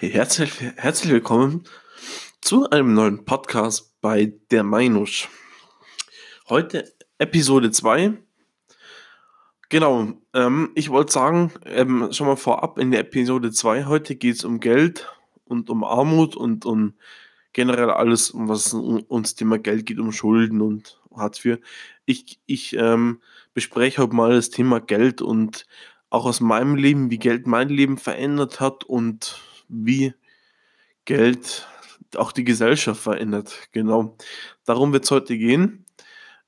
Herzlich, herzlich willkommen zu einem neuen Podcast bei der Meinusch. Heute Episode 2. Genau, ähm, ich wollte sagen, ähm, schon mal vorab in der Episode 2, heute geht es um Geld und um Armut und um generell alles, um was ums Thema Geld geht, um Schulden und Hartz IV. Ich, ich ähm, bespreche heute mal das Thema Geld und auch aus meinem Leben, wie Geld mein Leben verändert hat und wie Geld auch die Gesellschaft verändert. Genau. Darum wird es heute gehen.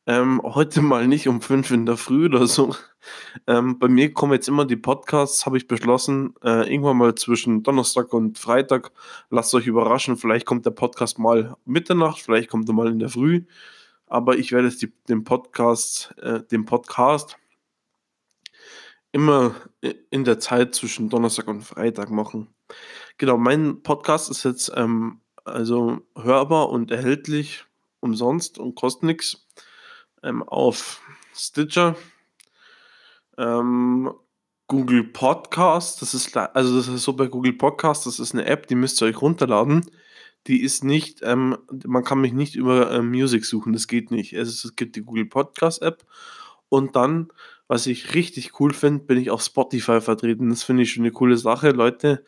Ähm, heute mal nicht um fünf in der Früh oder so. Ähm, bei mir kommen jetzt immer die Podcasts, habe ich beschlossen, äh, irgendwann mal zwischen Donnerstag und Freitag. Lasst euch überraschen, vielleicht kommt der Podcast mal Mitternacht, vielleicht kommt er mal in der Früh. Aber ich werde jetzt die, den Podcast, äh, den Podcast immer in der Zeit zwischen Donnerstag und Freitag machen. Genau, mein Podcast ist jetzt ähm, also hörbar und erhältlich umsonst und kostet nichts ähm, auf Stitcher, ähm, Google Podcast. Das ist also das ist so bei Google Podcast. Das ist eine App, die müsst ihr euch runterladen. Die ist nicht, ähm, man kann mich nicht über äh, Music suchen. Das geht nicht. Es, es gibt die Google Podcast App und dann was ich richtig cool finde, bin ich auf Spotify vertreten. Das finde ich schon eine coole Sache. Leute,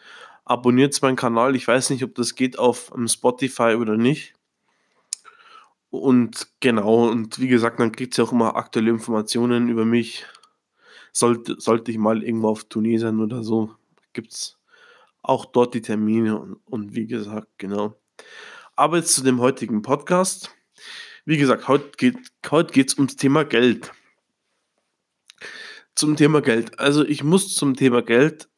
abonniert meinen Kanal. Ich weiß nicht, ob das geht auf um, Spotify oder nicht. Und genau, und wie gesagt, dann kriegt ihr auch immer aktuelle Informationen über mich. Sollte, sollte ich mal irgendwo auf Tournee sein oder so, gibt es auch dort die Termine und, und wie gesagt, genau. Aber jetzt zu dem heutigen Podcast. Wie gesagt, heute geht es ums Thema Geld. Zum Thema Geld. Also ich muss zum Thema Geld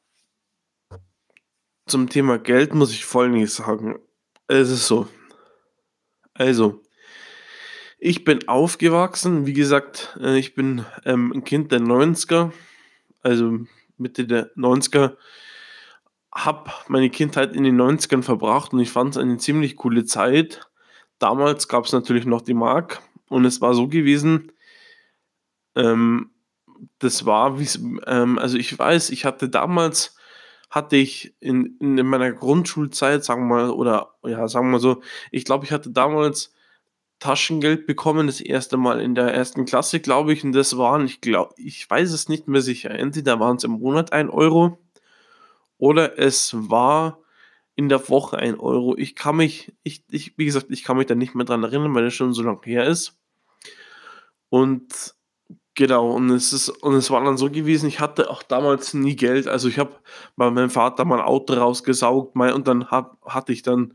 zum Thema Geld muss ich Folgendes sagen. Es ist so. Also, ich bin aufgewachsen, wie gesagt, äh, ich bin ähm, ein Kind der 90er, also Mitte der 90er, habe meine Kindheit in den 90ern verbracht und ich fand es eine ziemlich coole Zeit. Damals gab es natürlich noch die Mark und es war so gewesen, ähm, das war, wie ähm, also ich weiß, ich hatte damals hatte ich in, in meiner Grundschulzeit, sagen wir mal, oder ja, sagen wir mal so, ich glaube, ich hatte damals Taschengeld bekommen, das erste Mal in der ersten Klasse, glaube ich, und das waren, ich glaube, ich weiß es nicht mehr sicher, entweder waren es im Monat ein Euro oder es war in der Woche ein Euro. Ich kann mich, ich, ich, wie gesagt, ich kann mich da nicht mehr dran erinnern, weil das schon so lange her ist. Und Genau, und es ist, und es war dann so gewesen, ich hatte auch damals nie Geld. Also ich habe bei meinem Vater mein Auto rausgesaugt, mein, und dann hab, hatte ich dann,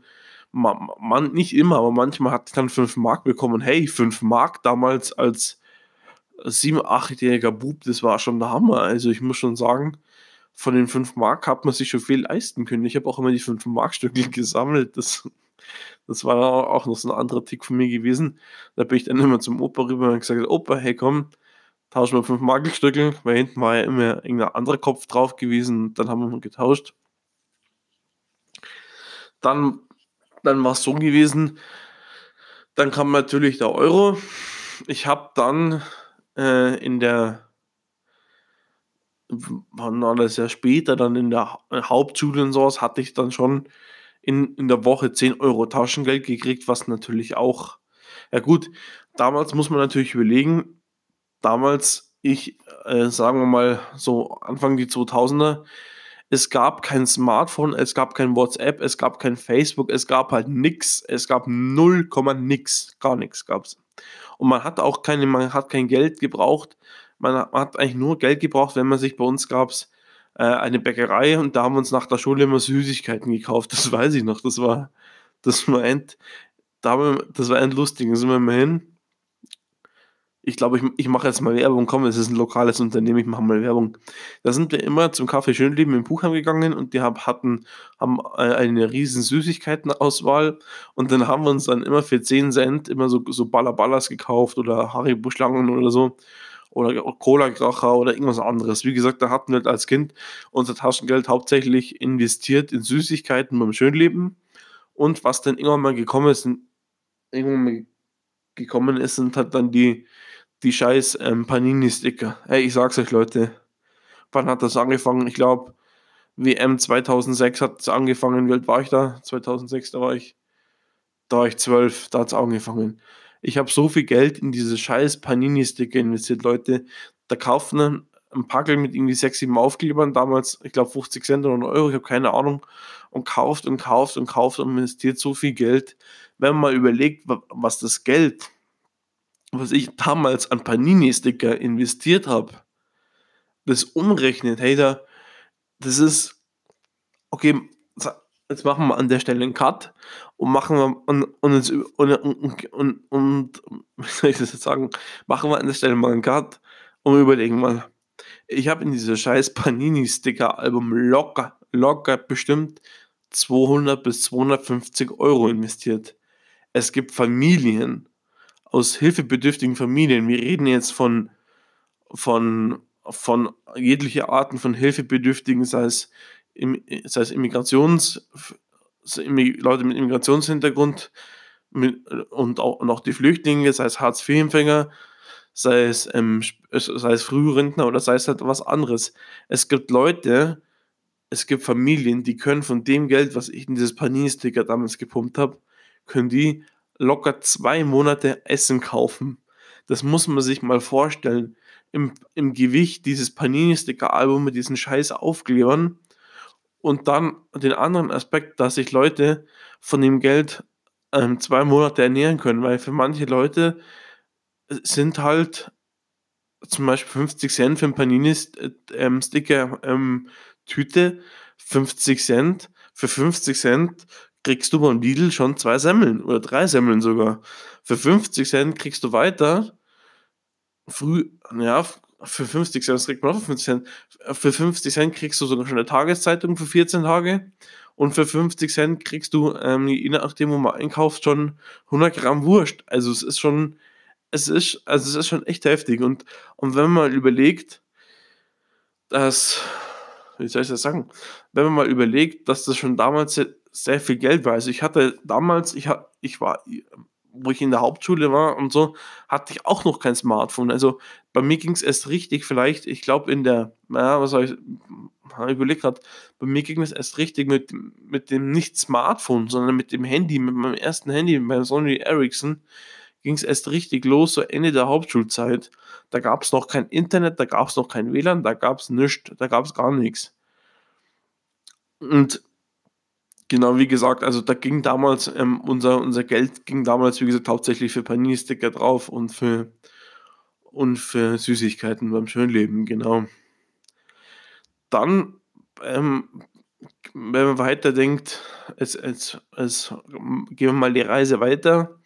man, nicht immer, aber manchmal hatte ich dann 5 Mark bekommen. Hey, 5 Mark damals als 7-, 8-jähriger Bub, das war schon der Hammer. Also ich muss schon sagen, von den 5 Mark hat man sich schon viel leisten können. Ich habe auch immer die 5 Mark Stücke gesammelt. Das, das war auch noch so ein anderer Tick von mir gewesen. Da bin ich dann immer zum Opa rüber und gesagt, Opa, hey komm, tauschen wir fünf Magelstücke, weil hinten war ja immer irgendein anderer Kopf drauf gewesen. Dann haben wir getauscht. Dann, dann war es so gewesen, dann kam natürlich der Euro. Ich habe dann äh, in der, wann war das ja später, dann in der Hauptschule und sowas, hatte ich dann schon in, in der Woche 10 Euro Taschengeld gekriegt, was natürlich auch, ja gut, damals muss man natürlich überlegen, damals, ich, äh, sagen wir mal so Anfang die 2000er, es gab kein Smartphone, es gab kein WhatsApp, es gab kein Facebook, es gab halt nichts, es gab 0, nix, gar nichts gab's. Und man hat auch keine, man hat kein Geld gebraucht, man hat, eigentlich nur Geld gebraucht, wenn man sich bei uns gab's äh, eine Bäckerei und da haben wir uns nach der Schule immer Süßigkeiten gekauft, das weiß ich noch, das war, das war end, das war endlustig, da sind wir immer hin, ich glaube, ich, ich mache jetzt mal Werbung, komm, es ist ein lokales Unternehmen, ich mache mal Werbung. Da sind wir immer zum Kaffee Schönleben im Buchheim gegangen und die hatten, haben äh, eine riesen Süßigkeitenauswahl und dann haben wir uns dann immer für 10 Cent immer so, so Ballerballas gekauft oder Haribo-Schlangen oder so oder Cola-Kracher oder irgendwas anderes. Wie gesagt, da hatten wir halt als Kind unser Taschengeld hauptsächlich investiert in Süßigkeiten beim Schönleben und was dann irgendwann mal gekommen ist, irgendwann mal gekommen ist, sind halt dann die die scheiß ähm, Panini-Sticker. Hey, ich sag's euch, Leute. Wann hat das angefangen? Ich glaube, WM 2006 hat es angefangen. Wie alt war ich da? 2006, da war ich, da war ich 12, da hat es angefangen. Ich habe so viel Geld in diese scheiß Panini-Sticker investiert, Leute. Da kaufen dann ein Packel mit irgendwie 6, 7 Aufklebern, damals, ich glaube 50 Cent oder einen Euro, ich habe keine Ahnung, und kauft und kauft und kauft und investiert so viel Geld. Wenn man mal überlegt, was das Geld, was ich damals an Panini-Sticker investiert habe, das umrechnet, hey, da, das ist, okay, jetzt machen wir an der Stelle einen Cut und machen wir und, und, und, und, und wie soll ich das jetzt sagen, machen wir an der Stelle mal einen Cut und überlegen mal. Ich habe in dieses scheiß Panini-Sticker-Album locker, locker bestimmt 200 bis 250 Euro investiert. Es gibt Familien aus hilfebedürftigen Familien. Wir reden jetzt von, von, von jegliche Arten von Hilfebedürftigen, sei es, sei es Immigrations, Leute mit Immigrationshintergrund mit, und, auch, und auch die Flüchtlinge, sei es Hartz-IV-Empfänger, sei es, ähm, sei es Frührentner oder sei es halt was anderes. Es gibt Leute, es gibt Familien, die können von dem Geld, was ich in dieses Panini-Sticker damals gepumpt habe, können die locker zwei Monate Essen kaufen. Das muss man sich mal vorstellen. Im, im Gewicht dieses Panini-Sticker-Album mit diesen scheiß Aufklebern und dann den anderen Aspekt, dass sich Leute von dem Geld ähm, zwei Monate ernähren können, weil für manche Leute sind halt zum Beispiel 50 Cent für ein Panini-Sticker äh, ähm, Tüte 50 Cent. Für 50 Cent kriegst du beim Lidl schon zwei Semmeln oder drei Semmeln sogar. Für 50 Cent kriegst du weiter. Früh, ja, für 50 Cent, das kriegt man auch für 50 Cent. Für 50 Cent kriegst du sogar schon eine Tageszeitung für 14 Tage. Und für 50 Cent kriegst du, ähm, je nachdem, wo man einkauft, schon 100 Gramm Wurst. Also es ist schon, es ist, also es ist schon echt heftig. Und, und wenn man mal überlegt, dass wie soll ich das sagen? Wenn man mal überlegt, dass das schon damals sehr, viel Geld war. Also ich hatte damals, ich, ich war, wo ich in der Hauptschule war und so, hatte ich auch noch kein Smartphone. Also bei mir ging es erst richtig, vielleicht, ich glaube in der, naja, was soll ich, ich überlegt gerade, bei mir ging es erst richtig mit, mit dem nicht Smartphone, sondern mit dem Handy, mit meinem ersten Handy, beim Sony Ericsson, ging es erst richtig los, so Ende der Hauptschulzeit. Da gab es noch kein Internet, da gab es noch kein WLAN, da gab es nichts, da gab es gar nichts. Und genau wie gesagt, also da ging damals, ähm, unser, unser Geld ging damals, wie gesagt, hauptsächlich für Panini-Sticker drauf und für, und für Süßigkeiten beim Schönleben, genau. Dann, ähm, wenn man weiterdenkt, es, es, es, gehen wir mal die Reise weiter.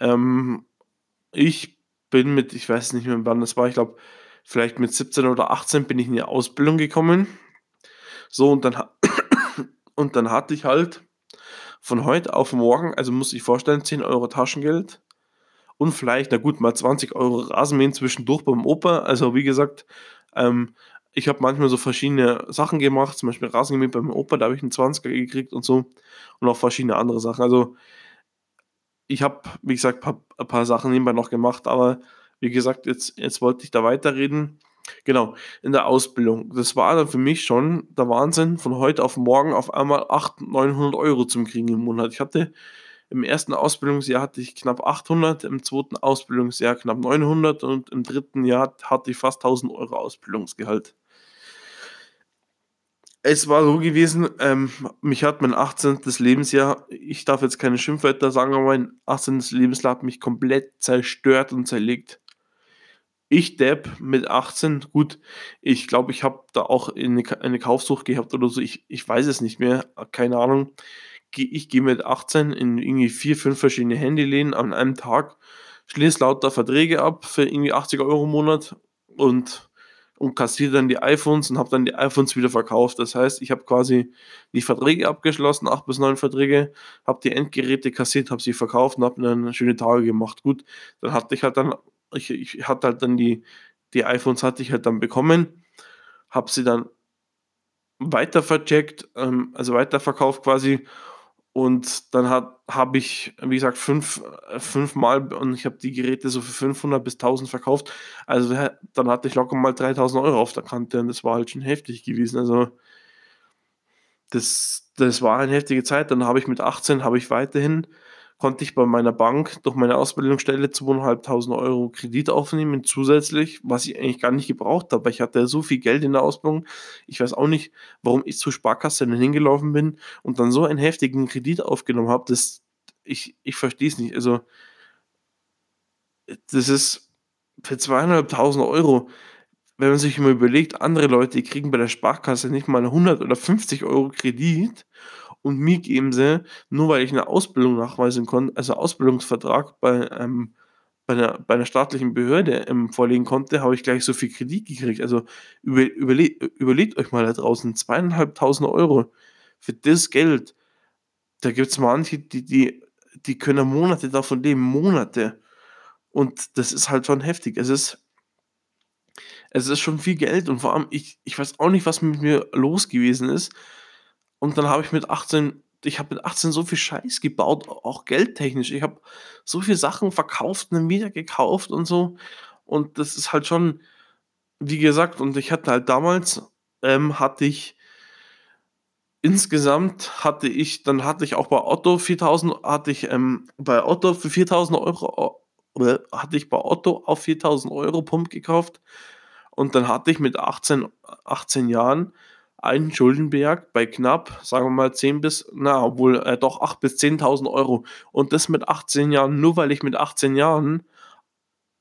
Ähm, ich bin mit, ich weiß nicht mehr wann das war, ich glaube, vielleicht mit 17 oder 18 bin ich in die Ausbildung gekommen. So, und dann, und dann hatte ich halt von heute auf morgen, also muss ich vorstellen, 10 Euro Taschengeld und vielleicht, na gut, mal 20 Euro Rasenmähen zwischendurch beim Opa. Also wie gesagt, ähm, ich habe manchmal so verschiedene Sachen gemacht, zum Beispiel Rasenmähen beim Opa, da habe ich einen 20er gekriegt und so und auch verschiedene andere Sachen. Also ich habe, wie gesagt, ein paar, paar, Sachen nebenbei noch gemacht, aber wie gesagt, jetzt, jetzt wollte ich da weiterreden. Genau, in der Ausbildung. Das war dann für mich schon der Wahnsinn, von heute auf morgen auf einmal 800, 900 Euro zum Kriegen im Monat. Ich hatte im ersten Ausbildungsjahr hatte ich knapp 800, im zweiten Ausbildungsjahr knapp 900 und im dritten Jahr hatte ich fast 1000 Euro Ausbildungsgehalt es war so gewesen, ähm, mich hat mein 18. Lebensjahr, ich darf jetzt keine Schimpfwörter sagen, aber mein 18. Lebensjahr hat mich komplett zerstört und zerlegt. Ich Depp mit 18, gut, ich glaube, ich habe da auch eine, eine Kaufsucht gehabt oder so, ich, ich weiß es nicht mehr, keine Ahnung. Ich gehe mit 18 in irgendwie vier, fünf verschiedene Handyläden an einem Tag, schließe lauter Verträge ab für irgendwie 80 Euro im Monat und und kassiere dann die iPhones und habe dann die iPhones wieder verkauft. Das heißt, ich habe quasi die Verträge abgeschlossen, acht bis neun Verträge, habe die Endgeräte kassiert, habe sie verkauft und habe dann schöne Tage gemacht. Gut, dann hatte ich halt dann, ich, ich hatte halt dann die, die iPhones hatte ich halt dann bekommen, habe sie dann weiter vercheckt, ähm, also weiterverkauft quasi und dann habe ich, wie gesagt, fünf, äh, fünfmal und ich habe die Geräte so für 500 bis 1000 verkauft. Also dann hatte ich locker mal 3000 Euro auf der Kante und das war halt schon heftig gewesen. Also das das war eine heftige Zeit. Dann habe ich mit 18 habe ich weiterhin konnte ich bei meiner Bank durch meine Ausbildungsstelle 2.500 Euro Kredit aufnehmen zusätzlich, was ich eigentlich gar nicht gebraucht habe, ich hatte so viel Geld in der Ausbildung. Ich weiß auch nicht, warum ich zur Sparkasse dann hingelaufen bin und dann so einen heftigen Kredit aufgenommen habe. Das ich ich verstehe es nicht. Also das ist für 2.500 Euro, wenn man sich immer überlegt, andere Leute, kriegen bei der Sparkasse nicht mal 100 oder 50 Euro Kredit und mir geben sie, nur weil ich eine Ausbildung nachweisen konnte, also Ausbildungsvertrag bei, ähm, bei, einer, bei einer staatlichen Behörde ähm, vorlegen konnte, habe ich gleich so viel Kredit gekriegt. Also über, überle überlegt euch mal da draußen, zweieinhalbtausend Euro für das Geld. Da gibt es manche, die, die, die können Monate davon leben, Monate. Und das ist halt schon heftig. Es ist, es ist schon viel Geld und vor allem, ich, ich weiß auch nicht, was mit mir los gewesen ist. Und dann habe ich mit 18, ich habe mit 18 so viel Scheiß gebaut, auch geldtechnisch. Ich habe so viele Sachen verkauft und dann wieder gekauft und so. Und das ist halt schon, wie gesagt, und ich hatte halt damals, ähm, hatte ich insgesamt hatte ich, dann hatte ich auch bei Otto 4000, hatte ich ähm, bei Otto für 4000 Euro, oder hatte ich bei Otto auf 4000 Euro Pump gekauft. Und dann hatte ich mit 18, 18 Jahren einen Schuldenberg bei knapp, sagen wir mal 10 bis, na, obwohl äh, doch 8 bis 10.000 Euro. Und das mit 18 Jahren, nur weil ich mit 18 Jahren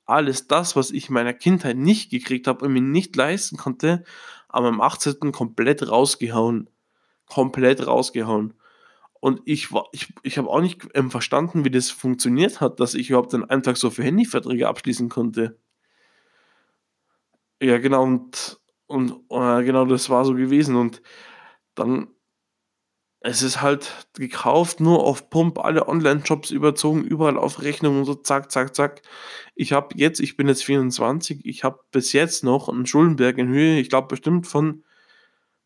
alles das, was ich in meiner Kindheit nicht gekriegt habe und mir nicht leisten konnte, am 18. komplett rausgehauen. Komplett rausgehauen. Und ich ich, ich habe auch nicht ähm, verstanden, wie das funktioniert hat, dass ich überhaupt an einem so viele Handyverträge abschließen konnte. Ja, genau, und und, äh, genau das war so gewesen und dann es ist halt gekauft, nur auf Pump, alle Online-Shops überzogen, überall auf Rechnung und so zack, zack, zack. Ich habe jetzt, ich bin jetzt 24, ich habe bis jetzt noch einen Schuldenberg in Höhe, ich glaube bestimmt von,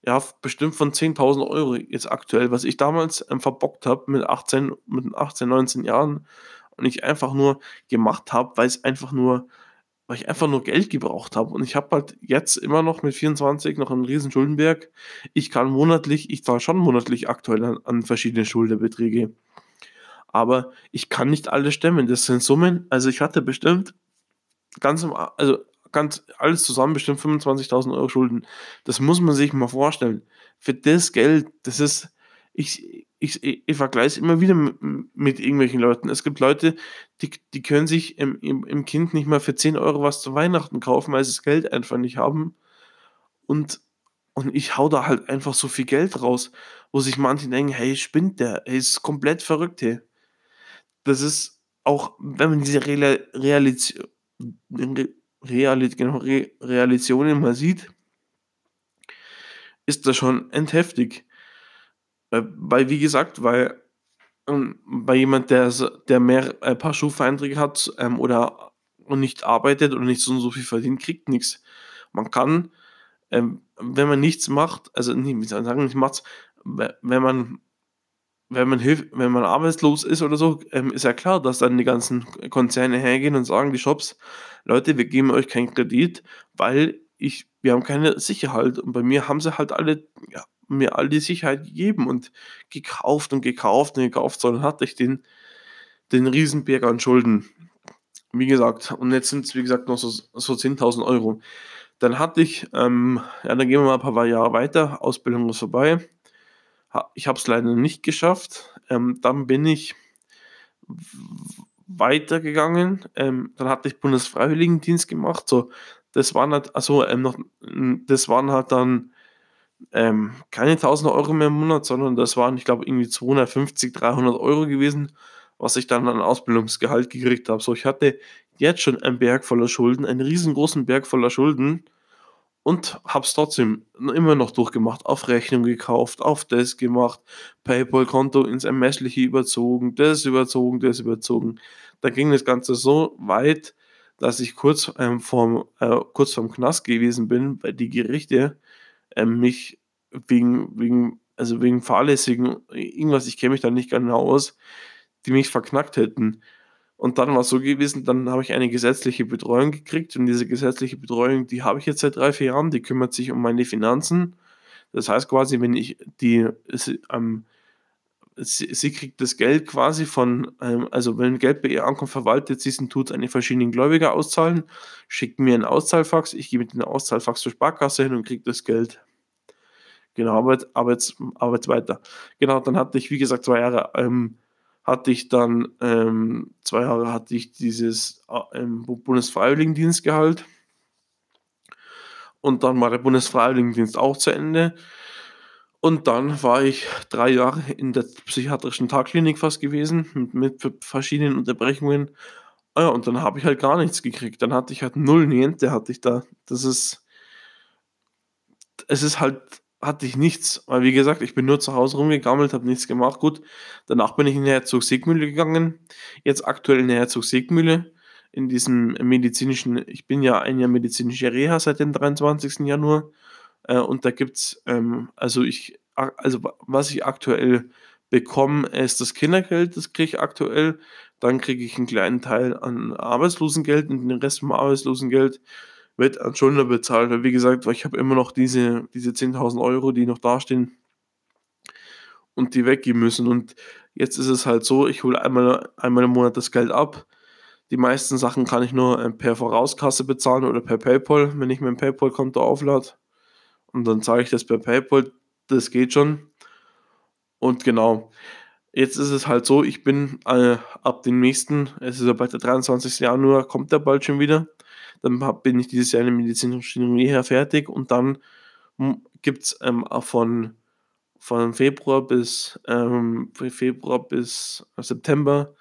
ja, bestimmt von 10.000 Euro jetzt aktuell, was ich damals ähm, verbockt habe mit 18, mit 18, 19 Jahren und ich einfach nur gemacht habe, weil es einfach nur weil ich einfach nur Geld gebraucht habe. Und ich habe halt jetzt immer noch mit 24 noch einen riesen Schuldenberg. Ich kann monatlich, ich zahle schon monatlich aktuell an, an verschiedene Schuldenbeträge. Aber ich kann nicht alles stemmen. Das sind Summen. Also ich hatte bestimmt ganz, also ganz alles zusammen bestimmt 25.000 Euro Schulden. Das muss man sich mal vorstellen. Für das Geld, das ist, ich, ich, ich vergleiche es immer wieder mit, irgendwelchen Leuten. Es gibt Leute, die, die können sich im, im, im, Kind nicht mal für 10 Euro was zu Weihnachten kaufen, weil sie das Geld einfach nicht haben. Und, und ich hau da halt einfach so viel Geld raus, wo sich manche denken, hey, spinnt der, hey, ist komplett verrückt, hey. Das ist auch, wenn man diese Real, Realität, Realität, genau, Re, mal sieht, ist das schon entheftig weil, wie gesagt, weil ähm, bei jemand, der, der mehr ein paar Schufa-Einträge hat ähm, oder und nicht arbeitet oder nicht so, so viel verdient, kriegt nichts. Man kann, ähm, wenn man nichts macht, also nicht, wie soll ich sagen, nicht macht, wenn man wenn man hilft, wenn man arbeitslos ist oder so, ähm, ist ja klar, dass dann die ganzen Konzerne hergehen und sagen, die Shops, Leute, wir geben euch keinen Kredit, weil ich, wir haben keine Sicherheit. Und bei mir haben sie halt alle ja, mir all die Sicherheit gegeben und gekauft und gekauft und gekauft, sondern hatte ich den, den Riesenberg an Schulden. Wie gesagt, und jetzt sind es, wie gesagt, noch so, so 10.000 Euro. Dann hatte ich, ähm, ja, dann gehen wir mal ein paar Jahre weiter, Ausbildung ist vorbei. Ich habe es leider nicht geschafft. Ähm, dann bin ich weitergegangen. Ähm, dann hatte ich Bundesfreiwilligendienst gemacht. So, das waren halt, also ähm, noch, das waren halt dann ähm, keine 1000 Euro mehr im Monat, sondern das waren, ich glaube, irgendwie 250, 300 Euro gewesen, was ich dann an Ausbildungsgehalt gekriegt habe. So, ich hatte jetzt schon einen Berg voller Schulden, einen riesengroßen Berg voller Schulden und habe es trotzdem immer noch durchgemacht, auf Rechnung gekauft, auf das gemacht, PayPal-Konto ins Ermessliche überzogen, das überzogen, das überzogen. Da ging das Ganze so weit, dass ich kurz, ähm, vorm, äh, kurz vorm Knast gewesen bin, weil die Gerichte äh, mich wegen, wegen, also wegen fahrlässigen, irgendwas, ich kenne mich da nicht genau aus, die mich verknackt hätten. Und dann war es so gewesen, dann habe ich eine gesetzliche Betreuung gekriegt und diese gesetzliche Betreuung, die habe ich jetzt seit drei, vier Jahren, die kümmert sich um meine Finanzen, Das heißt quasi, wenn ich die, ähm, sie, sie, kriegt das Geld quasi von, ähm, also wenn Geld bei ihr ankommt, verwaltet sie es und tut es an die verschiedenen Gläubiger auszahlen, schickt mir einen Auszahlfax, ich gebe den Auszahlfax zur Sparkasse hin und kriege das Geld. Genau, aber, aber, jetzt, aber jetzt weiter. Genau, dann hatte ich, wie gesagt, zwei Jahre, ähm, hatte ich dann, ähm, zwei Jahre hatte ich dieses äh, Bundesfreiwilligendienstgehalt. Und dann war der Bundesfreiwilligendienst auch zu Ende. Und dann war ich drei Jahre in der psychiatrischen Tagklinik fast gewesen, mit, mit verschiedenen Unterbrechungen. Ja, und dann habe ich halt gar nichts gekriegt. Dann hatte ich halt null Niente, hatte ich da. Das ist, es ist halt hatte ich nichts, weil wie gesagt, ich bin nur zu Hause rumgegammelt, habe nichts gemacht. Gut, danach bin ich in die Herzog-Siegmühle gegangen. Jetzt aktuell in der Herzog-Siegmühle, in diesem medizinischen, ich bin ja ein Jahr medizinischer Reha seit dem 23. Januar. Äh, und da gibt es, ähm, also ich, also was ich aktuell bekomme, ist das Kindergeld, das kriege ich aktuell. Dann kriege ich einen kleinen Teil an Arbeitslosengeld und den Rest vom Arbeitslosengeld wird an Schuldner bezahlt, weil wie gesagt, ich habe immer noch diese, diese 10.000 Euro, die noch dastehen und die weggeben müssen. Und jetzt ist es halt so, ich hole einmal, einmal im Monat das Geld ab. Die meisten Sachen kann ich nur äh, per Vorauskasse bezahlen oder per PayPal, wenn ich mein PayPal-Konto auflade. Und dann zahle ich das per PayPal, das geht schon. Und genau, jetzt ist es halt so, ich bin äh, ab dem nächsten, es ist ja bald der 23. Januar, kommt der bald schon wieder. Dann bin ich dieses Jahr in der medizinischen Reha fertig und dann gibt es ähm, von, von Februar bis ähm, Februar bis September,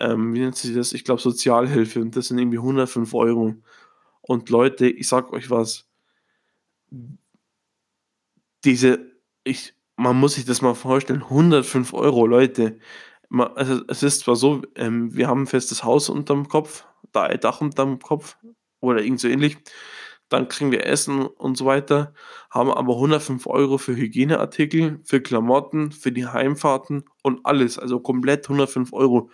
ähm, wie nennt sich das? Ich glaube Sozialhilfe und das sind irgendwie 105 Euro. Und Leute, ich sag euch was, diese, ich, man muss sich das mal vorstellen, 105 Euro, Leute. Also es ist zwar so, ähm, wir haben ein festes Haus unterm Kopf, da ein Dach unterm Kopf, oder irgend so ähnlich. Dann kriegen wir Essen und so weiter, haben aber 105 Euro für Hygieneartikel, für Klamotten, für die Heimfahrten und alles, also komplett 105 Euro.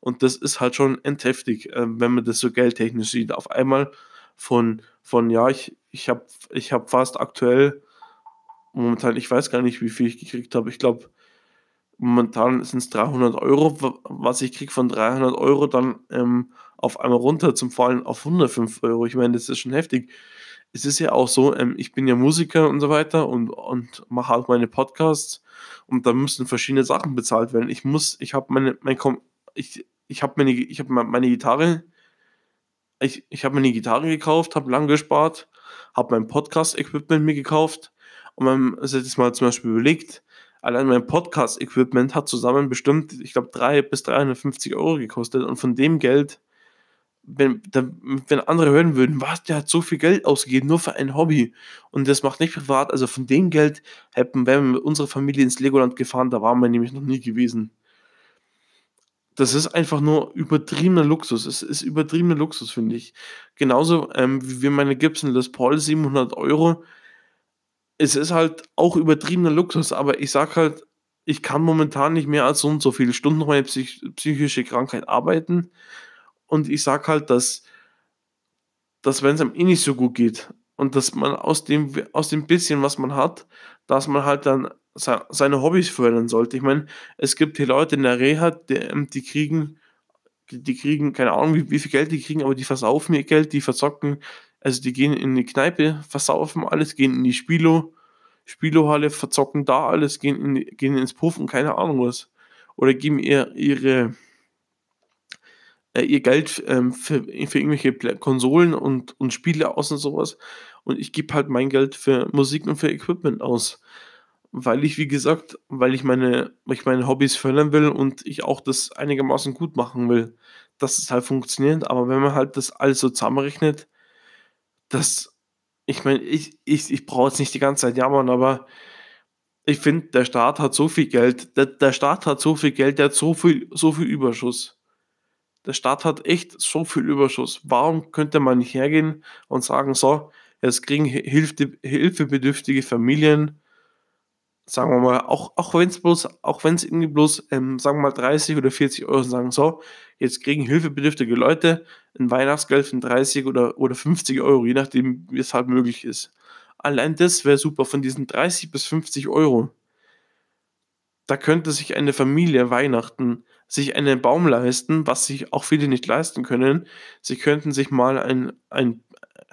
Und das ist halt schon entheftig, äh, wenn man das so geldtechnisch sieht. Auf einmal von, von ja, ich, ich habe ich hab fast aktuell, momentan, ich weiß gar nicht, wie viel ich gekriegt habe. Ich glaube, momentan sind es 300 Euro, was ich kriege von 300 Euro dann ähm, auf einmal runter zum Fallen auf 105 Euro. Ich meine, das ist schon heftig. Es ist ja auch so, ähm, ich bin ja Musiker und so weiter und, und mache halt meine Podcasts und da müssen verschiedene Sachen bezahlt werden. Ich muss, ich habe meine, mein, ich, ich habe meine, ich habe meine Gitarre, ich, ich habe meine Gitarre gekauft, habe lang gespart, habe mein Podcast-Equipment mir gekauft und man also jetzt mal zum Beispiel überlegt, allein mein Podcast-Equipment hat zusammen bestimmt, ich glaube, 3 bis 350 Euro gekostet und von dem Geld wenn, wenn andere hören würden, was, der hat so viel Geld ausgegeben, nur für ein Hobby und das macht nicht privat, also von dem Geld hätten wir mit unserer Familie ins Legoland gefahren, da waren wir nämlich noch nie gewesen. Das ist einfach nur übertriebener Luxus. Es ist übertriebener Luxus, finde ich. Genauso ähm, wie meine Gibson Les Paul 700 Euro. Es ist halt auch übertriebener Luxus, aber ich sag halt, ich kann momentan nicht mehr als so und so viele Stunden noch meine psych psychische Krankheit arbeiten und ich sage halt, dass, dass wenn es einem eh nicht so gut geht und dass man aus dem, aus dem bisschen, was man hat, dass man halt dann seine Hobbys fördern sollte. Ich meine, es gibt hier Leute in der Reha, die, ähm, die kriegen, die kriegen, keine Ahnung, wie, wie viel Geld die kriegen, aber die versaufen ihr Geld, die verzocken, also die gehen in die Kneipe, versaufen alles, gehen in die Spielo, Spielohalle, verzocken da alles, gehen, in, gehen ins Puffen, keine Ahnung was. Oder geben ihr ihre, äh, ihr Geld ähm, für, für irgendwelche Konsolen und, und Spiele aus und sowas. Und ich gebe halt mein Geld für Musik und für Equipment aus. Weil ich, wie gesagt, weil ich meine, weil ich meine Hobbys fördern will und ich auch das einigermaßen gut machen will, dass es halt funktioniert. Aber wenn man halt das alles so zusammenrechnet, dass, ich meine, ich, ich, ich brauche jetzt nicht die ganze Zeit jammern, aber ich finde, der Staat hat so viel Geld, der, der Staat hat so viel Geld, der hat so viel, so viel Überschuss der Staat hat echt so viel Überschuss. Warum könnte man nicht hergehen und sagen, so, jetzt kriegen Hilfe, hilfebedürftige Familien, sagen wir mal, auch, auch wenn es bloß, auch wenn es irgendwie bloß, ähm, sagen wir mal 30 oder 40 Euro sagen, so, jetzt kriegen hilfebedürftige Leute ein Weihnachtsgeld von 30 oder, oder 50 Euro, je nachdem, wie es halt möglich ist. Allein das wäre super von diesen 30 bis 50 Euro. Da könnte sich eine Familie Weihnachten sich einen Baum leisten, was sich auch viele nicht leisten können. Sie könnten sich mal ein ein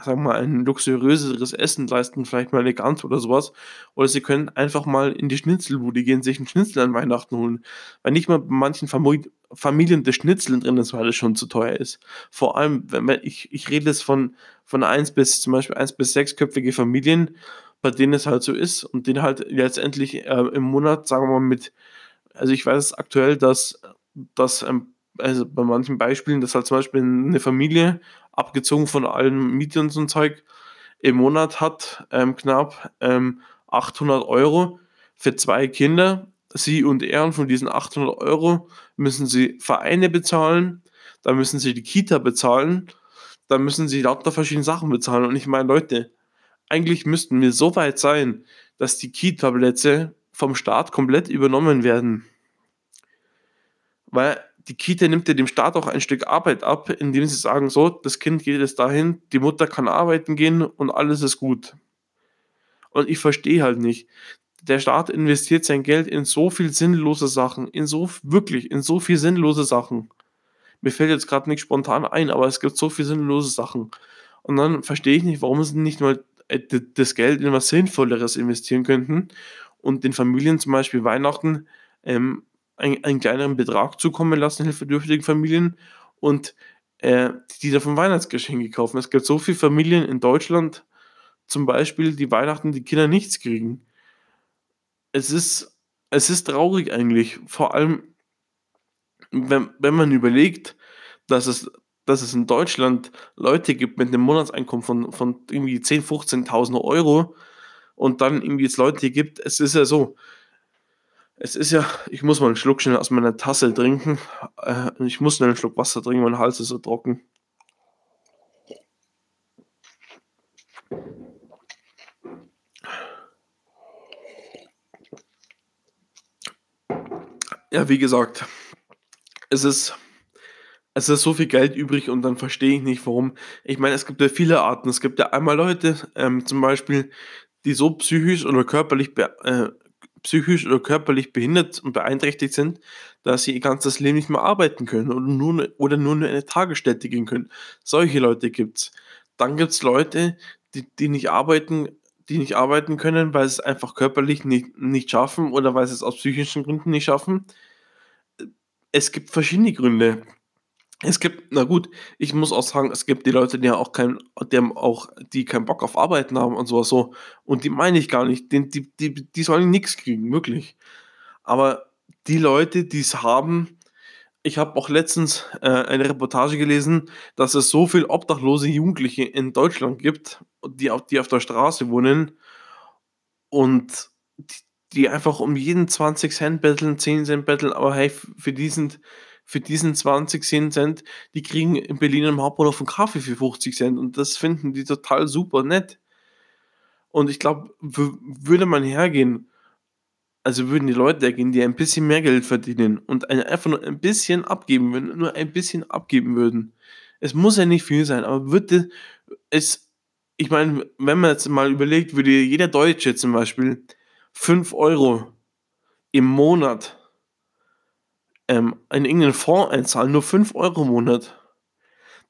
sagen wir mal, ein luxuriöseres Essen leisten, vielleicht mal eine Gans oder sowas. Oder sie können einfach mal in die Schnitzelbude gehen, sich 'n Schnitzel an Weihnachten holen. Weil nicht mal bei manchen Famui Familien das Schnitzel drin ist, weil es schon zu teuer ist. Vor allem, wenn man ich ich rede jetzt von von 1 bis zum Beispiel 1 bis sechsköpfige Familien, bei denen es halt so ist und denen halt letztendlich, äh, im Monat, sagen wir mal, mit also ich weiß aktuell, dass dass, ähm also bei manchen Beispielen, dass halt zum Beispiel 'ne Familie, abgezogen von allen Miete und so Zeug, im Monat hat, ähm, knapp, ähm, 800 Euro für 2 Kinder. Sie und er und von diesen 800 Euro müssen sie Vereine bezahlen, dann müssen sie die Kita bezahlen, dann müssen sie lauter verschiedene Sachen bezahlen. Und ich meine, Leute, eigentlich müssten wir so weit sein, dass die Kita-Plätze vom Staat komplett übernommen werden. Weil die Kita nimmt ja dem Staat auch ein Stück Arbeit ab, indem sie sagen: „So, das Kind geht jetzt dahin, die Mutter kann arbeiten gehen und alles ist gut.“ Und ich verstehe halt nicht, der Staat investiert sein Geld in so viel sinnlose Sachen, in so wirklich, in so viel sinnlose Sachen. Mir fällt jetzt grad nix spontan ein, aber es gibt so viel sinnlose Sachen. Und dann verstehe ich nicht, warum sie nicht mal, äh, das Geld in was Sinnvolleres investieren könnten und den Familien zum Beispiel Weihnachten, ähm, ein einen kleineren Betrag zukommen lassen, hilfsbedürftigen Familien und, äh, die davon Weihnachtsgeschenke kaufen. Es gibt so viele Familien in Deutschland zum Beispiel, die Weihnachten die Kinder nichts kriegen. Es ist es ist traurig eigentlich, vor allem wenn wenn man überlegt, dass es dass es in Deutschland Leute gibt mit 'nem Monatseinkommen von von irgendwie 10, 15.000 Euro und dann irgendwie es Leute gibt es ist ja so es ist ja ich muss mal 'n Schluck schnell aus meiner Tasse trinken. Äh, ich muss schnell 'n Schluck Wasser trinken, mein Hals ist so trocken. Ja, wie gesagt, es ist es ist so viel Geld übrig und dann verstehe ich nicht, warum ich meine, es gibt ja viele Arten. Es gibt ja einmal Leute, ähm, zum Beispiel, die so psychisch oder körperlich äh, psychisch oder körperlich behindert und beeinträchtigt sind, dass sie ihr ganzes Leben nicht mehr arbeiten können und nur 'ne oder nur in eine Tagesstätte gehen können. Solche Leute gibt's. Dann gibt's Leute, die die nicht arbeiten die nicht arbeiten können, weil sie's einfach körperlich nicht nicht schaffen oder weil sie's aus psychischen Gründen nicht schaffen. Es gibt verschiedene Gründe. Es gibt na gut, ich muss auch sagen, es gibt die Leute, die ja auch keinen die haben auch die keinen Bock auf Arbeiten haben und so was so. Und die meine ich gar nicht. Den die die die sollen nix kriegen, wirklich. Aber die Leute, die's haben ich habe auch letztens, äh, eine Reportage gelesen, dass es so viel obdachlose Jugendliche in Deutschland gibt, die auf die auf der Straße wohnen und d die einfach um jeden 20 Cent betteln, 10 Cent betteln, aber hey, für diesen für diesen 20 10 Cent, die kriegen in Berlin am Hauptbahnhof 'n Kaffee für 50 Cent und das finden die total super nett. Und ich glaube, würde man hergehen also würden die Leute hergehen, die ein bisschen mehr Geld verdienen und ein einfach nur ein bisschen abgeben würden nur ein bisschen abgeben würden. Es muss ja nicht viel sein, aber würde es ich meine, wenn man jetzt mal überlegt, würde jeder Deutsche zum Beispiel 5 € im Monat ähm, in irgend 'nen Fonds einzahlen, nur 5 € im Monat,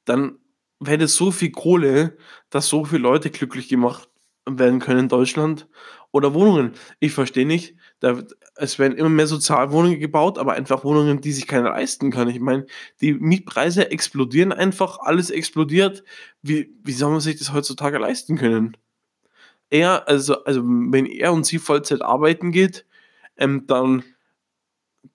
dann wäre das so viel Kohle, dass so viele Leute glücklich gemacht werden können in Deutschland. Oder Wohnungen. Ich verstehe nicht, da es werden immer mehr Sozialwohnungen gebaut, aber einfach Wohnungen, die sich keiner leisten kann. Ich meine, die Mietpreise explodieren einfach, alles explodiert. Wie wie soll man sich das heutzutage leisten können? Er also also wenn er und sie Vollzeit arbeiten geht, ähm, dann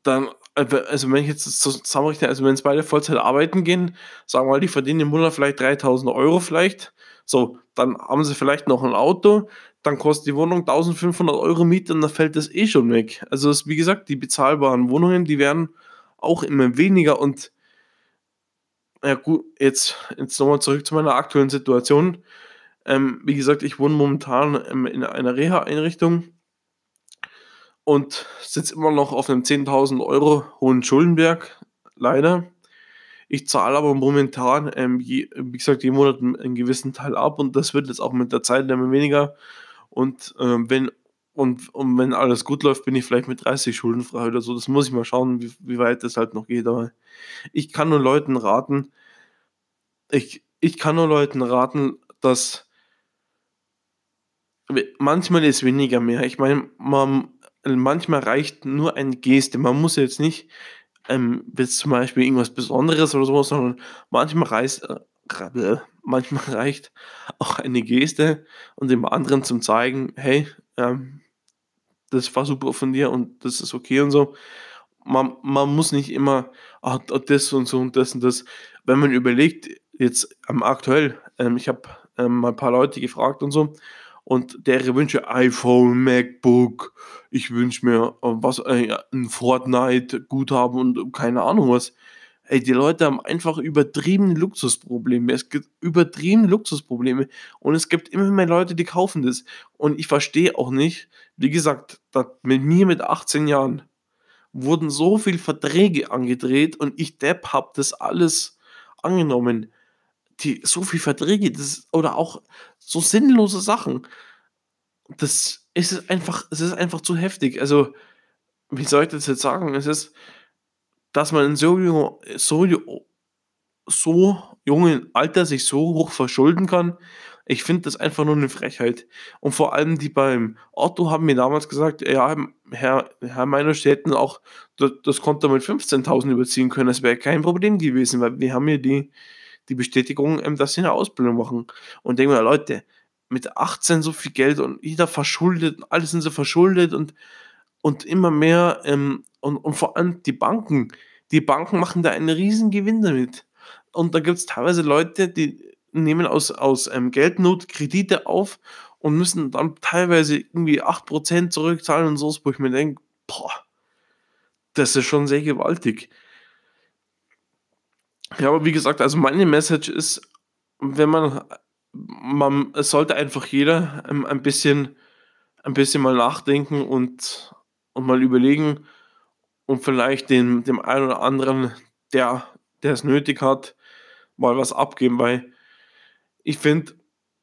dann also wenn ich jetzt das zusammenrechne also wenn jetzt beide Vollzeit arbeiten gehen, sagen wir mal, die verdienen im Monat vielleicht 3.000 € vielleicht. So, dann haben sie vielleicht noch 'n Auto, dann kostet die Wohnung 1.500 € Miete und dann fällt das eh schon weg. Also es wie gesagt, die bezahlbaren Wohnungen, die werden auch immer weniger und ja gut, jetzt jetzt noch mal zurück zu meiner aktuellen Situation. Ähm, wie gesagt, ich wohne momentan, ähm, in einer Reha-Einrichtung und sitze immer noch auf 'nem 10.000 € hohen Schuldenberg, leider. Ich zahle aber momentan, ähm, je wie gesagt, jeden Monat 'n 'n gewissen Teil ab und das wird jetzt auch mit der Zeit immer weniger. und, ähm, wenn und und wenn alles gut läuft, bin ich vielleicht mit 30 schuldenfrei oder so. Das muss ich mal schauen, wie wie weit das halt noch geht, aber ich kann nur Leuten raten ich ich kann nur Leuten raten, dass manchmal ist weniger mehr. Ich meine, man manchmal reicht nur eine Geste. Man muss jetzt nicht, ähm, zum Beispiel irgendwas Besonderes oder so was, sondern manchmal reißt äh, manchmal reicht auch eine Geste und dem anderen zum zeigen: „Hey, ähm, das war super von dir und das ist okay“ und so. Man man muss nicht immer, ah, d das und so und das und das. Wenn man überlegt, jetzt, ähm, aktuell, ähm, ich habe, ähm, mal 'n paar Leute gefragt und so und deren Wünsche iPhone, MacBook, ich wünsche mir, äh, was äh, ja, 'n Fortnite-Guthaben und keine Ahnung was. Ey, die Leute haben einfach übertriebene Luxusprobleme. Es gibt übertriebene Luxusprobleme und es gibt immer mehr Leute, die kaufen das. Und ich verstehe auch nicht, wie gesagt, mit mir mit 18 Jahren wurden so viel Verträge angedreht und ich Depp habe das alles angenommen. Die so viel Verträge, das oder auch so sinnlose Sachen. Das ist einfach es ist einfach zu heftig. Also, wie soll ich das jetzt sagen? Es ist dass man in so so so jungen Alter sich so hoch verschulden kann. Ich finde das einfach nur 'ne Frechheit. Und vor allem die beim Otto haben mir damals gesagt: „Ja, Herr Herr Meinert, Sie hätten auch d das Konto mit 15.000 überziehen können. Das wäre kein Problem gewesen, weil wir haben hier die die Bestätigung, ähm, dass Sie 'ne Ausbildung machen.“ Und denke mir: „Leute, mit 18 so viel Geld und jeder verschuldet, alle sind so verschuldet und und immer mehr, ähm, und und vor allem die Banken die Banken machen da einen Riesengewinn damit. Und da gibt's teilweise Leute, die nehmen aus aus, ähm, Geldnot Kredite auf und müssen dann teilweise irgendwie 8 % zurückzahlen und so wo ich mir denke: „Boah“ „das ist schon sehr gewaltig.“ Ja, aber wie gesagt, also meine Message ist, wenn man man es sollte einfach jeder, ähm, ein bisschen ein bisschen mal nachdenken und und mal überlegen und vielleicht dem dem einen oder anderen, der der es nötig hat, mal was abgeben, weil ich finde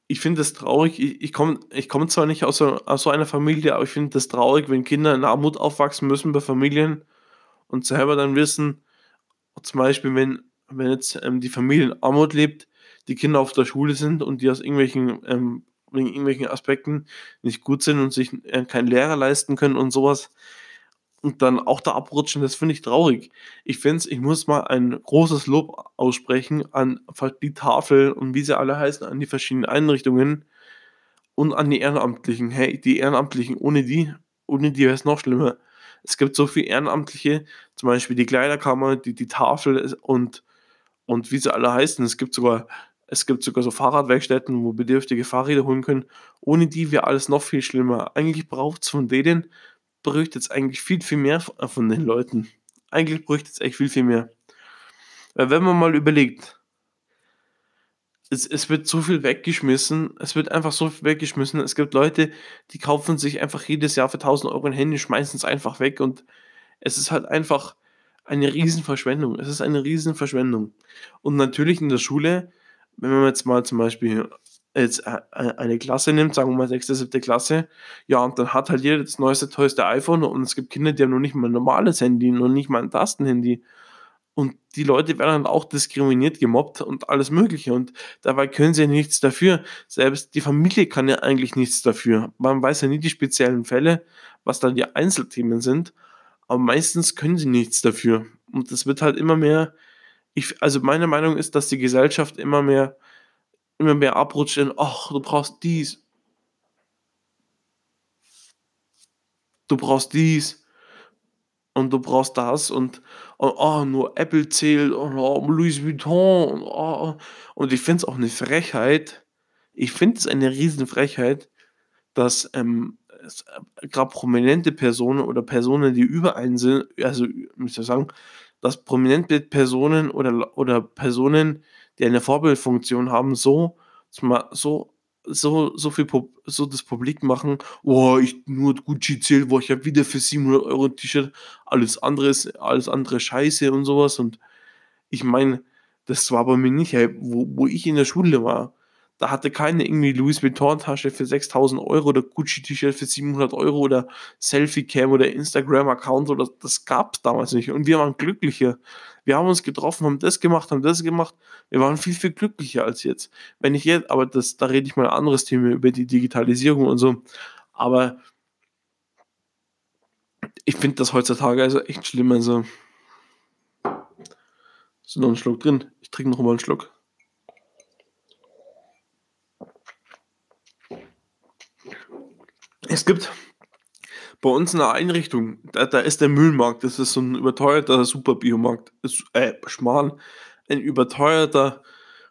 ich finde es traurig. Ich komme ich komme zwar nicht aus so aus so einer Familie, aber ich finde das traurig, wenn Kinder in Armut aufwachsen müssen bei Familien und selber dann wissen zum Beispiel, wenn wenn jetzt, ähm, die Familie in Armut lebt, die Kinder auf der Schule sind und die aus irgendwelchen, ähm wegen irgendwelchen Aspekten nicht gut sind und sich, äh, keinen Lehrer leisten können und so was und dann auch da abrutschen, das finde ich traurig. Ich finde es ich muss mal ein großes Lob aussprechen an die Tafel und wie sie alle heißen, an die verschiedenen Einrichtungen und an die Ehrenamtlichen. Hey, die Ehrenamtlichen, ohne die ohne die wäre es noch schlimmer. Es gibt so viel Ehrenamtliche, zum Beispiel die Kleiderkammer, die die Tafel und und wie sie alle heißen. Es gibt sogar es gibt sogar so Fahrradwerkstätten, wo Bedürftige Fahrräder holen können. Ohne die wäre alles noch viel schlimmer. Eigentlich braucht's von denen bräuchte es eigentlich viel, viel mehr äh, von den Leuten. Eigentlich bräuchte es echt viel, viel mehr. Weil wenn man mal überlegt es es wird so viel weggeschmissen. Es wird einfach so viel weggeschmissen. Es gibt Leute, die kaufen sich einfach jedes Jahr für 1.000 € 'n Handy, schmeißen's einfach weg und es ist halt einfach eine Riesenverschwendung. Es ist eine Riesenverschwendung. Und natürlich in der Schule, wenn man jetzt mal zum Beispiel jetzt ei ei eine Klasse nimmt, sagen wir mal 6., 7. Klasse, ja, und dann hat halt jeder das neueste, tollste iPhone und es gibt Kinder, die haben noch nicht mal 'n normales Handy, noch nicht mal 'n Tastenhandy. Und die Leute werden dann auch diskriminiert, gemobbt und alles Mögliche und dabei können sie ja nichts dafür. Selbst die Familie kann ja eigentlich nichts dafür. Man weiß ja nie die speziellen Fälle, was dann die Einzelthemen sind, aber meistens können sie nichts dafür. Und das wird halt immer mehr ich also meine Meinung ist, dass die Gesellschaft immer mehr immer mehr abrutscht in: „Ach, du brauchst dies“ „du brauchst dies“ „und du brauchst das“ und und: „Oh, nur Apple zählt. Und oh, Louis Vuitton. Und oh, oh.“ Und ich finde es auch 'ne Frechheit. Ich finde es eine Riesenfrechheit, dass, ähm, äh, grad prominente Personen oder Personen, die über einen sind also, soll ich sagen, dass prominente Personen oder oder Personen, die eine Vorbildfunktion haben, so so so so viel so das publik machen: „Oh, ich nur Gucci zählt, boah, ich habe wieder für 700 € 'n T-Shirt, alles andere ist alles andere Scheiße“ und so was. Und ich meine, das war bei mir nicht, wo wo ich in der Schule war, Da hatte keine irgendwie Louis Vuitton-Tasche für 6000 Euro oder Gucci-T-Shirt für 700 Euro oder Selfie-Cam oder Instagram-Account oder das gab es damals nicht. Und wir waren glücklicher. Wir haben uns getroffen, haben das gemacht, haben das gemacht. Wir waren viel, viel glücklicher als jetzt. Wenn ich jetzt, aber das, da rede ich mal ein anderes Thema über die Digitalisierung und so. Aber ich finde das heutzutage also echt schlimm. Also, ist noch ein Schluck drin. Ich trinke noch mal einen Schluck. Es gibt bei uns in der Einrichtung, da, da ist der Müllmarkt, das ist so ein überteuerter Superbiomarkt. Äh, Schmarrn, ein überteuerter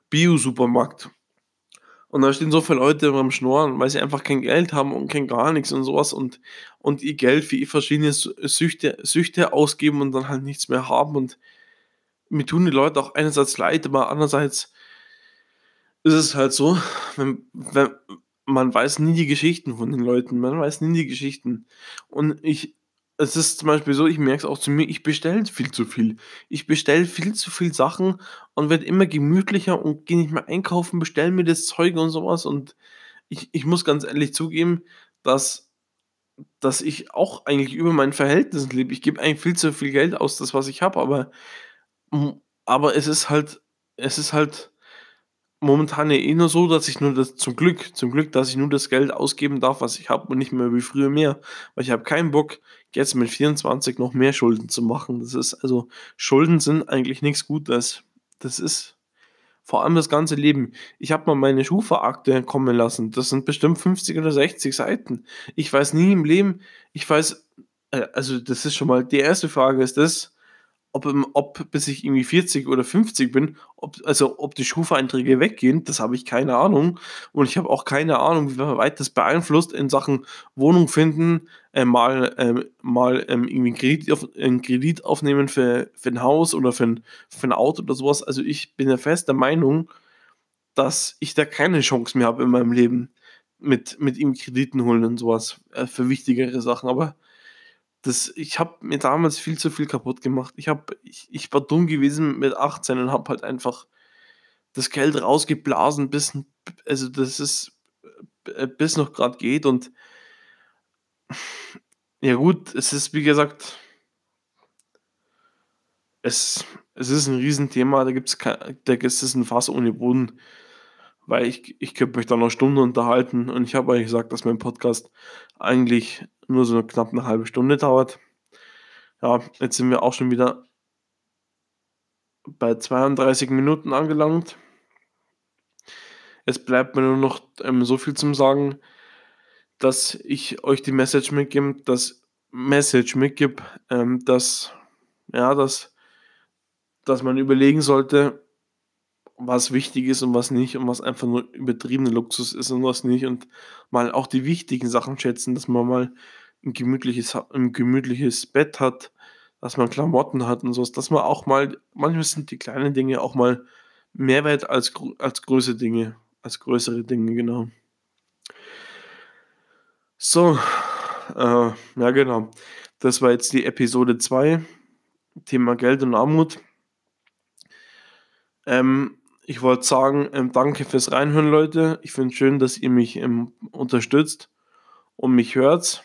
Bio-Supermarkt. Und da stehen so viele Leute beim Schnorren, weil sie einfach kein Geld haben und kein gar nichts und sowas und, und ihr Geld für verschiedene Süchte, Süchte ausgeben und dann halt nichts mehr haben. Und mir tun die Leute auch einerseits leid, aber andererseits ist es halt so, wenn, wenn, man weiß nie die Geschichten von den Leuten, man weiß nie die Geschichten. Und ich, es ist zum Beispiel so, ich merke es auch zu mir, ich bestelle viel zu viel. Ich bestelle viel zu viel Sachen und werde immer gemütlicher und gehe nicht mehr einkaufen, bestelle mir das Zeug und sowas. Und ich, ich muss ganz ehrlich zugeben, dass, dass ich auch eigentlich über mein Verhältnis lebe. Ich gebe eigentlich viel zu viel Geld aus, das, was ich habe, aber, aber es ist halt, es ist halt momentan eh nur so, dass ich nur das zum Glück, zum Glück, dass ich nur das Geld ausgeben darf, was ich habe und nicht mehr wie früher mehr. Weil ich habe keinen Bock, jetzt mit 24 noch mehr Schulden zu machen. Das ist also, Schulden sind eigentlich nichts Gutes. Das ist vor allem das ganze Leben. Ich habe mal meine Schufa-Akte kommen lassen. Das sind bestimmt 50 oder 60 Seiten. Ich weiß nie im Leben, ich weiß, äh, also das ist schon mal, die erste Frage ist das, ob, ob bis ich irgendwie 40 oder 50 bin, ob, also ob die Schufa-Einträge weggehen, das habe ich keine Ahnung. Und ich habe auch keine Ahnung, wie weit das beeinflusst in Sachen Wohnung finden, äh, mal, äh, mal ähm, irgendwie einen Kredit, auf, einen Kredit aufnehmen für, für ein Haus oder für ein, für ein Auto oder sowas. Also ich bin ja fest der Meinung, dass ich da keine Chance mehr habe in meinem Leben mit, mit ihm Krediten holen und sowas äh, für wichtigere Sachen. Aber das, ich habe mir damals viel zu viel kaputt gemacht. Ich, hab, ich, ich war dumm gewesen mit 18 und habe halt einfach das Geld rausgeblasen, bis, also das ist, äh, bis noch gerade geht und ja gut, es ist wie gesagt, es, es ist ein Riesenthema, da gibt es da ist ein Fass ohne Boden, weil ich, ich könnte mich da noch Stunden unterhalten und ich habe euch gesagt, dass mein Podcast eigentlich nur so knapp eine halbe Stunde dauert. Ja, jetzt sind wir auch schon wieder bei 32 Minuten angelangt. Es bleibt mir nur noch ähm, so viel zum Sagen, dass ich euch die Message mitgebe, das Message mitgebe, ähm, dass, ja, dass, dass man überlegen sollte, was wichtig ist und was nicht und was einfach nur übertriebene Luxus ist und was nicht und mal auch die wichtigen Sachen schätzen, dass man mal ein gemütliches, ein gemütliches Bett hat, dass man Klamotten hat und sowas, dass man auch mal, manchmal sind die kleinen Dinge auch mal mehr wert als, als größere Dinge, als größere Dinge, genau. So, äh, ja genau. Das war jetzt die Episode 2, Thema Geld und Armut. Ähm, ich wollte sagen, ähm, danke fürs Reinhören, Leute. Ich finde es schön, dass ihr mich ähm, unterstützt und mich hört.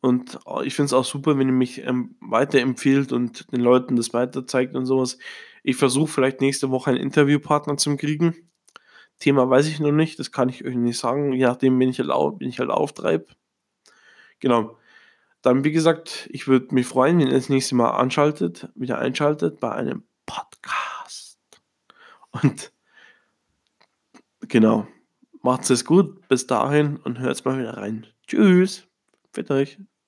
Und äh, ich finde es auch super, wenn ihr mich ähm, weiterempfiehlt und den Leuten das weiterzeigt und sowas. Ich versuche vielleicht nächste Woche einen Interviewpartner zu kriegen. Thema weiß ich noch nicht, das kann ich euch nicht sagen, je nachdem, wen ich halt, auf, ich halt auftreibe. Genau. Dann, wie gesagt, ich würde mich freuen, wenn ihr das nächste Mal anschaltet, wieder einschaltet bei einem Podcast. Und genau, macht es gut, bis dahin und hört mal wieder rein. Tschüss, für euch.